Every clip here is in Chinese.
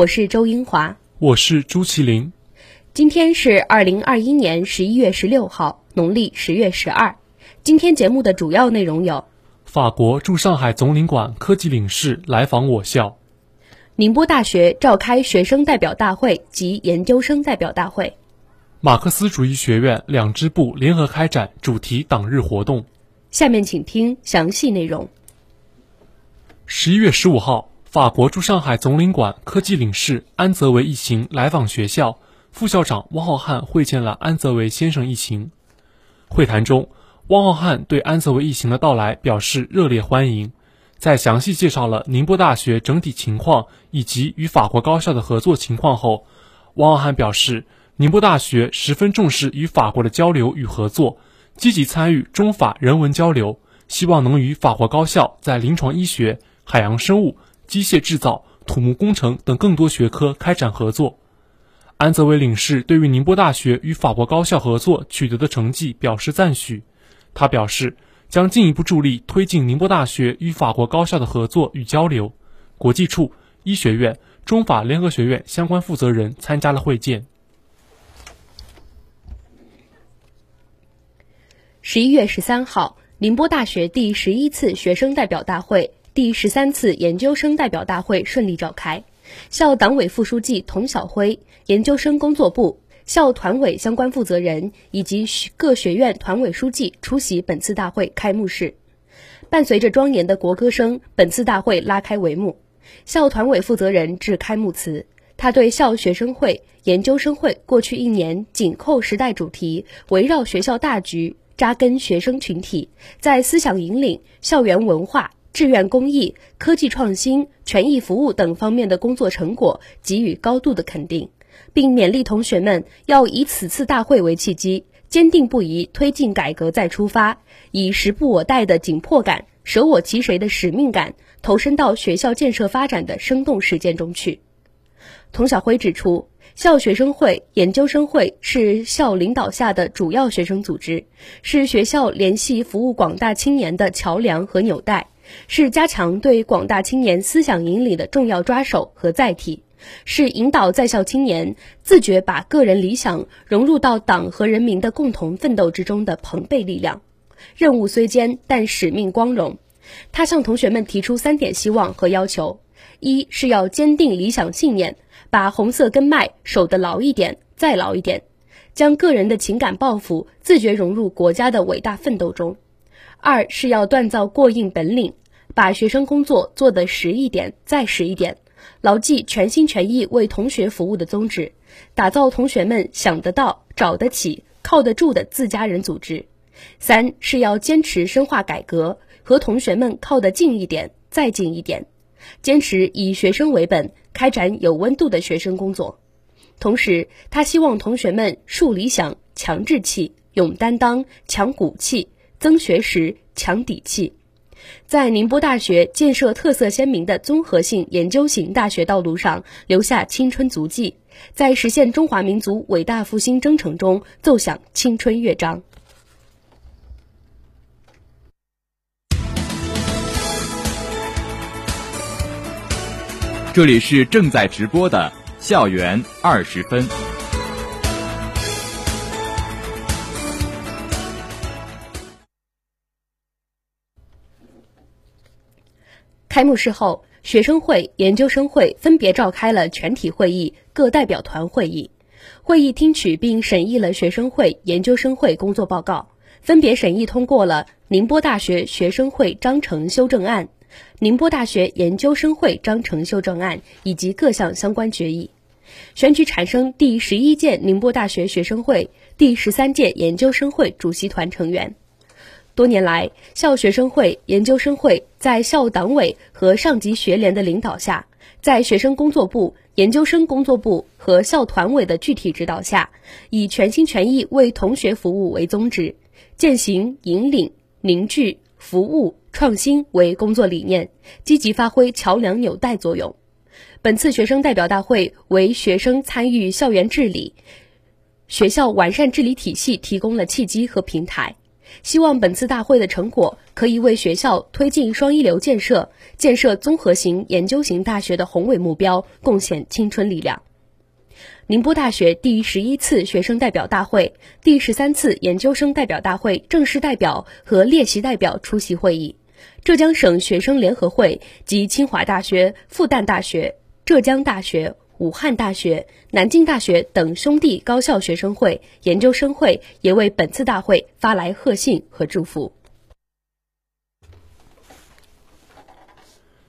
我是周英华，我是朱麒麟。今天是二零二一年十一月十六号，农历十月十二。今天节目的主要内容有：法国驻上海总领馆科技领事来访我校；宁波大学召开学生代表大会及研究生代表大会。马克思主义学院两支部联合开展主题党日活动。下面请听详细内容。十一月十五号，法国驻上海总领馆科技领事安泽维一行来访学校，副校长汪浩瀚会见了安泽维先生一行。会谈中，汪浩瀚对安泽维一行的到来表示热烈欢迎，在详细介绍了宁波大学整体情况以及与法国高校的合作情况后，汪浩瀚表示。宁波大学十分重视与法国的交流与合作，积极参与中法人文交流，希望能与法国高校在临床医学、海洋生物、机械制造、土木工程等更多学科开展合作。安泽维领事对于宁波大学与法国高校合作取得的成绩表示赞许，他表示将进一步助力推进宁波大学与法国高校的合作与交流。国际处、医学院、中法联合学院相关负责人参加了会见。十一月十三号，宁波大学第十一次学生代表大会、第十三次研究生代表大会顺利召开。校党委副书记童晓辉、研究生工作部、校团委相关负责人以及各学院团委书记出席本次大会开幕式。伴随着庄严的国歌声，本次大会拉开帷幕。校团委负责人致开幕词，他对校学生会、研究生会过去一年紧扣时代主题，围绕学校大局。扎根学生群体，在思想引领、校园文化、志愿公益、科技创新、权益服务等方面的工作成果给予高度的肯定，并勉励同学们要以此次大会为契机，坚定不移推进改革再出发，以时不我待的紧迫感、舍我其谁的使命感，投身到学校建设发展的生动实践中去。童晓辉指出。校学生会、研究生会是校领导下的主要学生组织，是学校联系服务广大青年的桥梁和纽带，是加强对广大青年思想引领的重要抓手和载体，是引导在校青年自觉把个人理想融入到党和人民的共同奋斗之中的朋辈力量。任务虽艰，但使命光荣。他向同学们提出三点希望和要求：一是要坚定理想信念。把红色根脉守得牢一点，再牢一点，将个人的情感抱负自觉融入国家的伟大奋斗中。二是要锻造过硬本领，把学生工作做得实一点，再实一点，牢记全心全意为同学服务的宗旨，打造同学们想得到、找得起、靠得住的自家人组织。三是要坚持深化改革，和同学们靠得近一点，再近一点。坚持以学生为本，开展有温度的学生工作。同时，他希望同学们树理想、强志气、勇担当、强骨气、增学识、强底气，在宁波大学建设特色鲜明的综合性研究型大学道路上留下青春足迹，在实现中华民族伟大复兴征程中奏响青春乐章。这里是正在直播的校园二十分。开幕式后，学生会、研究生会分别召开了全体会议、各代表团会议。会议听取并审议了学生会、研究生会工作报告，分别审议通过了宁波大学学生会章程修正案。宁波大学研究生会章程修正案以及各项相关决议，选举产生第十一届宁波大学学生会、第十三届研究生会主席团成员。多年来，校学生会、研究生会在校党委和上级学联的领导下，在学生工作部、研究生工作部和校团委的具体指导下，以全心全意为同学服务为宗旨，践行引领、凝聚、服务、创新为工作理念，积极发挥桥梁纽带作用。本次学生代表大会为学生参与校园治理、学校完善治理体系提供了契机和平台。希望本次大会的成果可以为学校推进双一流建设、建设综合型研究型大学的宏伟目标贡献青春力量。宁波大学第十一次学生代表大会、第十三次研究生代表大会正式代表和列席代表出席会议。浙江省学生联合会及清华大学、复旦大学、浙江大学。武汉大学、南京大学等兄弟高校学生会、研究生会也为本次大会发来贺信和祝福。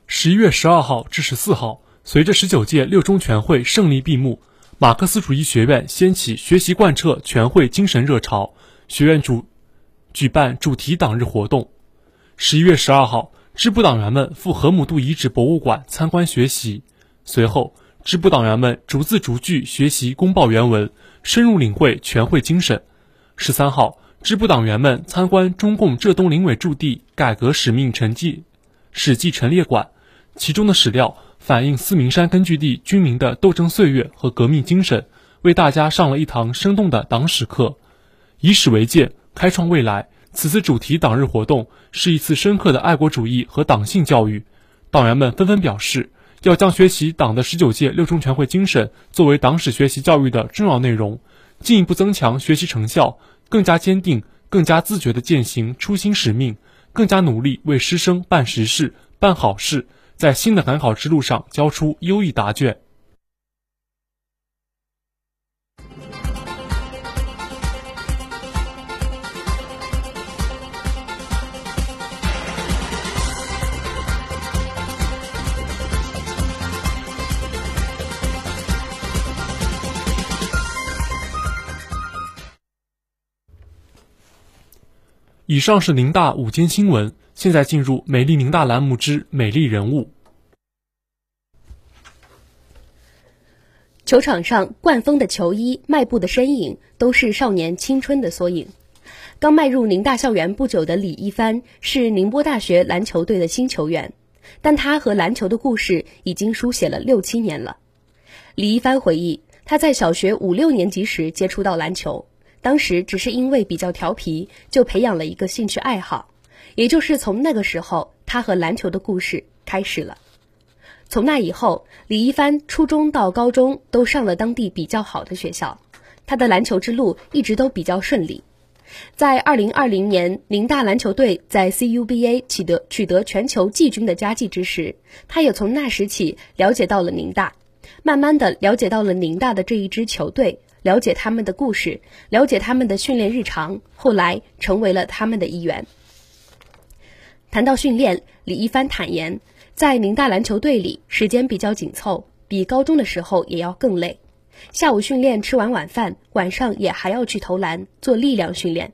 十一月十二号至十四号，随着十九届六中全会胜利闭幕，马克思主义学院掀起学习贯彻全会精神热潮，学院主举办主题党日活动。十一月十二号，支部党员们赴河姆渡遗址博物馆参观学习，随后。支部党员们逐字逐句学习公报原文，深入领会全会精神。十三号，支部党员们参观中共浙东临委驻地改革使命陈记史记陈列馆，其中的史料反映四明山根据地军民的斗争岁月和革命精神，为大家上了一堂生动的党史课。以史为鉴，开创未来。此次主题党日活动是一次深刻的爱国主义和党性教育，党员们纷纷表示。要将学习党的十九届六中全会精神作为党史学习教育的重要内容，进一步增强学习成效，更加坚定、更加自觉地践行初心使命，更加努力为师生办实事、办好事，在新的赶考之路上交出优异答卷。以上是宁大午间新闻，现在进入美丽宁大栏目之美丽人物。球场上，冠风的球衣、迈步的身影，都是少年青春的缩影。刚迈入宁大校园不久的李一帆，是宁波大学篮球队的新球员，但他和篮球的故事已经书写了六七年了。李一帆回忆，他在小学五六年级时接触到篮球。当时只是因为比较调皮，就培养了一个兴趣爱好，也就是从那个时候，他和篮球的故事开始了。从那以后，李一帆初中到高中都上了当地比较好的学校，他的篮球之路一直都比较顺利。在二零二零年，宁大篮球队在 CUBA 取得取得全球季军的佳绩之时，他也从那时起了解到了宁大，慢慢的了解到了宁大的这一支球队。了解他们的故事，了解他们的训练日常，后来成为了他们的一员。谈到训练，李一帆坦言，在宁大篮球队里，时间比较紧凑，比高中的时候也要更累。下午训练吃完晚饭，晚上也还要去投篮做力量训练。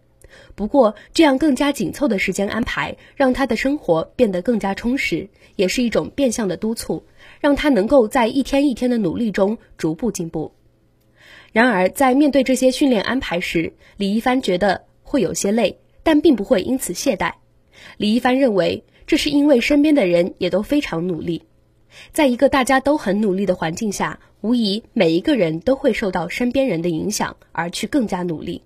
不过，这样更加紧凑的时间安排，让他的生活变得更加充实，也是一种变相的督促，让他能够在一天一天的努力中逐步进步。然而，在面对这些训练安排时，李一帆觉得会有些累，但并不会因此懈怠。李一帆认为，这是因为身边的人也都非常努力。在一个大家都很努力的环境下，无疑每一个人都会受到身边人的影响，而去更加努力。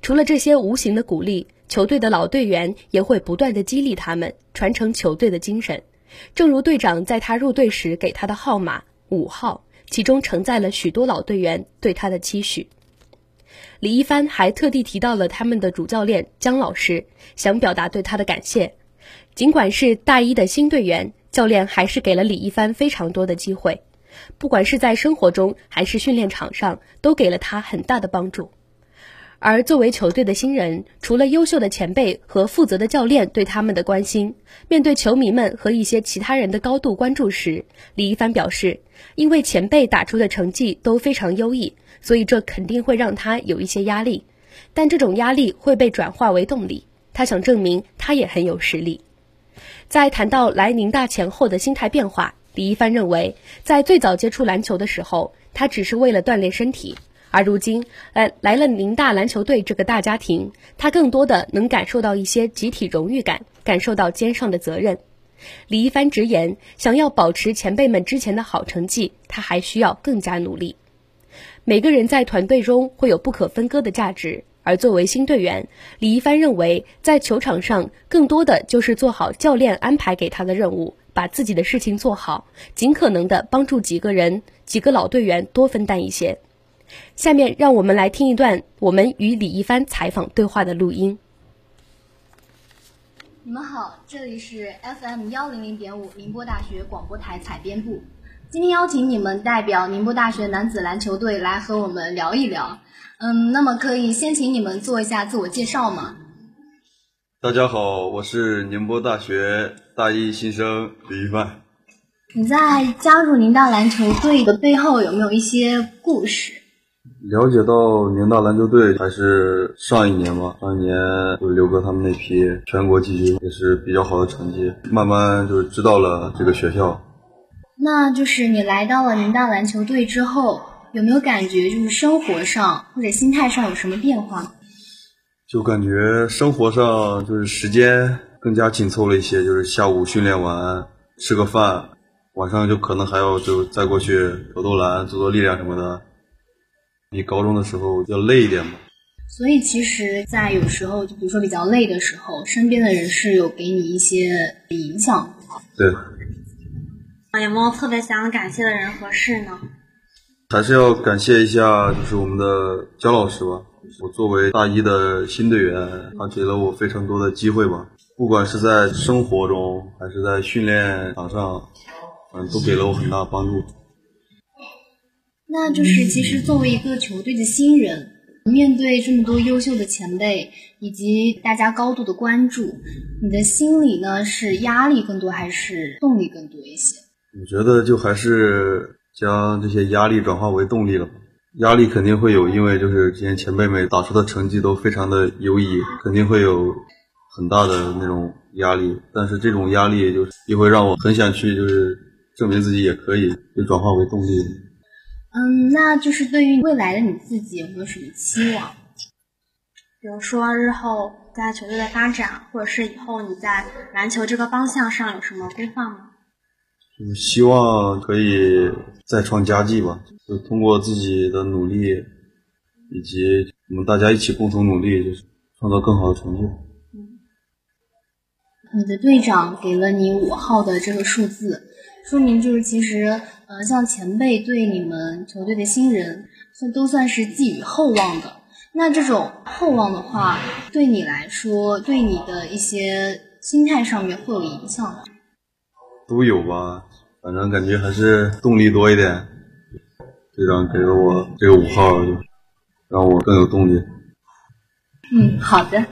除了这些无形的鼓励，球队的老队员也会不断的激励他们，传承球队的精神。正如队长在他入队时给他的号码五号。其中承载了许多老队员对他的期许。李一帆还特地提到了他们的主教练姜老师，想表达对他的感谢。尽管是大一的新队员，教练还是给了李一帆非常多的机会，不管是在生活中还是训练场上，都给了他很大的帮助。而作为球队的新人，除了优秀的前辈和负责的教练对他们的关心，面对球迷们和一些其他人的高度关注时，李一帆表示，因为前辈打出的成绩都非常优异，所以这肯定会让他有一些压力，但这种压力会被转化为动力。他想证明他也很有实力。在谈到来宁大前后的心态变化，李一帆认为，在最早接触篮球的时候，他只是为了锻炼身体，而如今，来来了宁大篮球队这个大家庭，他更多的能感受到一些集体荣誉感，感受到肩上的责任。李一帆直言，想要保持前辈们之前的好成绩，他还需要更加努力。每个人在团队中会有不可分割的价值，而作为新队员，李一帆认为，在球场上更多的就是做好教练安排给他的任务。把自己的事情做好，尽可能的帮助几个人、几个老队员多分担一些。下面让我们来听一段我们与李一帆采访对话的录音。你们好，这里是 FM 幺零零点五宁波大学广播台采编部，今天邀请你们代表宁波大学男子篮球队来和我们聊一聊。嗯，那么可以先请你们做一下自我介绍吗？大家好，我是宁波大学大一新生李一帆。你在加入宁大篮球队的背后有没有一些故事？了解到宁大篮球队还是上一年嘛，上一年就是刘哥他们那批全国季军也是比较好的成绩，慢慢就是知道了这个学校。那就是你来到了宁大篮球队之后，有没有感觉就是生活上或者心态上有什么变化？就感觉生活上就是时间更加紧凑了一些，就是下午训练完吃个饭，晚上就可能还要就再过去投投篮、做做力量什么的，比高中的时候要累一点嘛。所以其实，在有时候就比如说比较累的时候，身边的人是有给你一些影响。对。有没有特别想感谢的人和事呢？还是要感谢一下，就是我们的焦老师吧。我作为大一的新队员，他给了我非常多的机会吧，不管是在生活中还是在训练场上，嗯，都给了我很大的帮助。那就是其实作为一个球队的新人，面对这么多优秀的前辈以及大家高度的关注，你的心里呢是压力更多还是动力更多一些？我觉得就还是将这些压力转化为动力了吧。压力肯定会有，因为就是之前前辈们打出的成绩都非常的优异，肯定会有很大的那种压力。但是这种压力就是也会让我很想去，就是证明自己也可以，就转化为动力。嗯，那就是对于未来的你自己有没有什么期望？比如说日后在球队的发展，或者是以后你在篮球这个方向上有什么规划吗？就是希望可以再创佳绩吧，就通过自己的努力，以及我们大家一起共同努力，就是创造更好的成绩。嗯，你的队长给了你五号的这个数字，说明就是其实，呃，像前辈对你们球队的新人，算都算是寄予厚望的。那这种厚望的话，对你来说，对你的一些心态上面会有影响吗？都有吧，反正感觉还是动力多一点。队长给了我这个五号，让我更有动力。嗯，好的。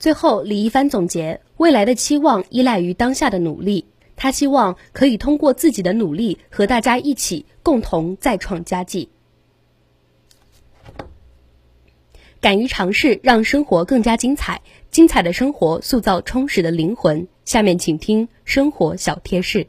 最后，李一帆总结：未来的期望依赖于当下的努力。他希望可以通过自己的努力，和大家一起共同再创佳绩。敢于尝试，让生活更加精彩。精彩的生活塑造充实的灵魂。下面请听生活小贴士。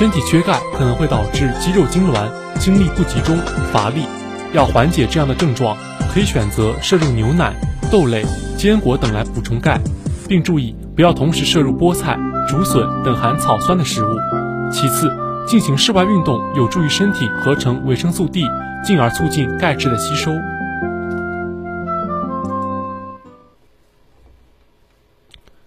身体缺钙可能会导致肌肉痉挛、精力不集中、乏力。要缓解这样的症状，可以选择摄入牛奶、豆类、坚果等来补充钙，并注意不要同时摄入菠菜、竹笋等含草酸的食物。其次，进行室外运动有助于身体合成维生素 D，进而促进钙质的吸收。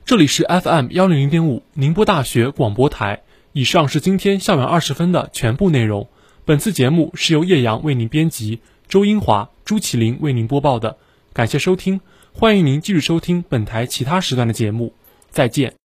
这里是 FM 幺零零点五宁波大学广播台。以上是今天校园二十分的全部内容。本次节目是由叶阳为您编辑。周英华、朱启林为您播报的，感谢收听，欢迎您继续收听本台其他时段的节目，再见。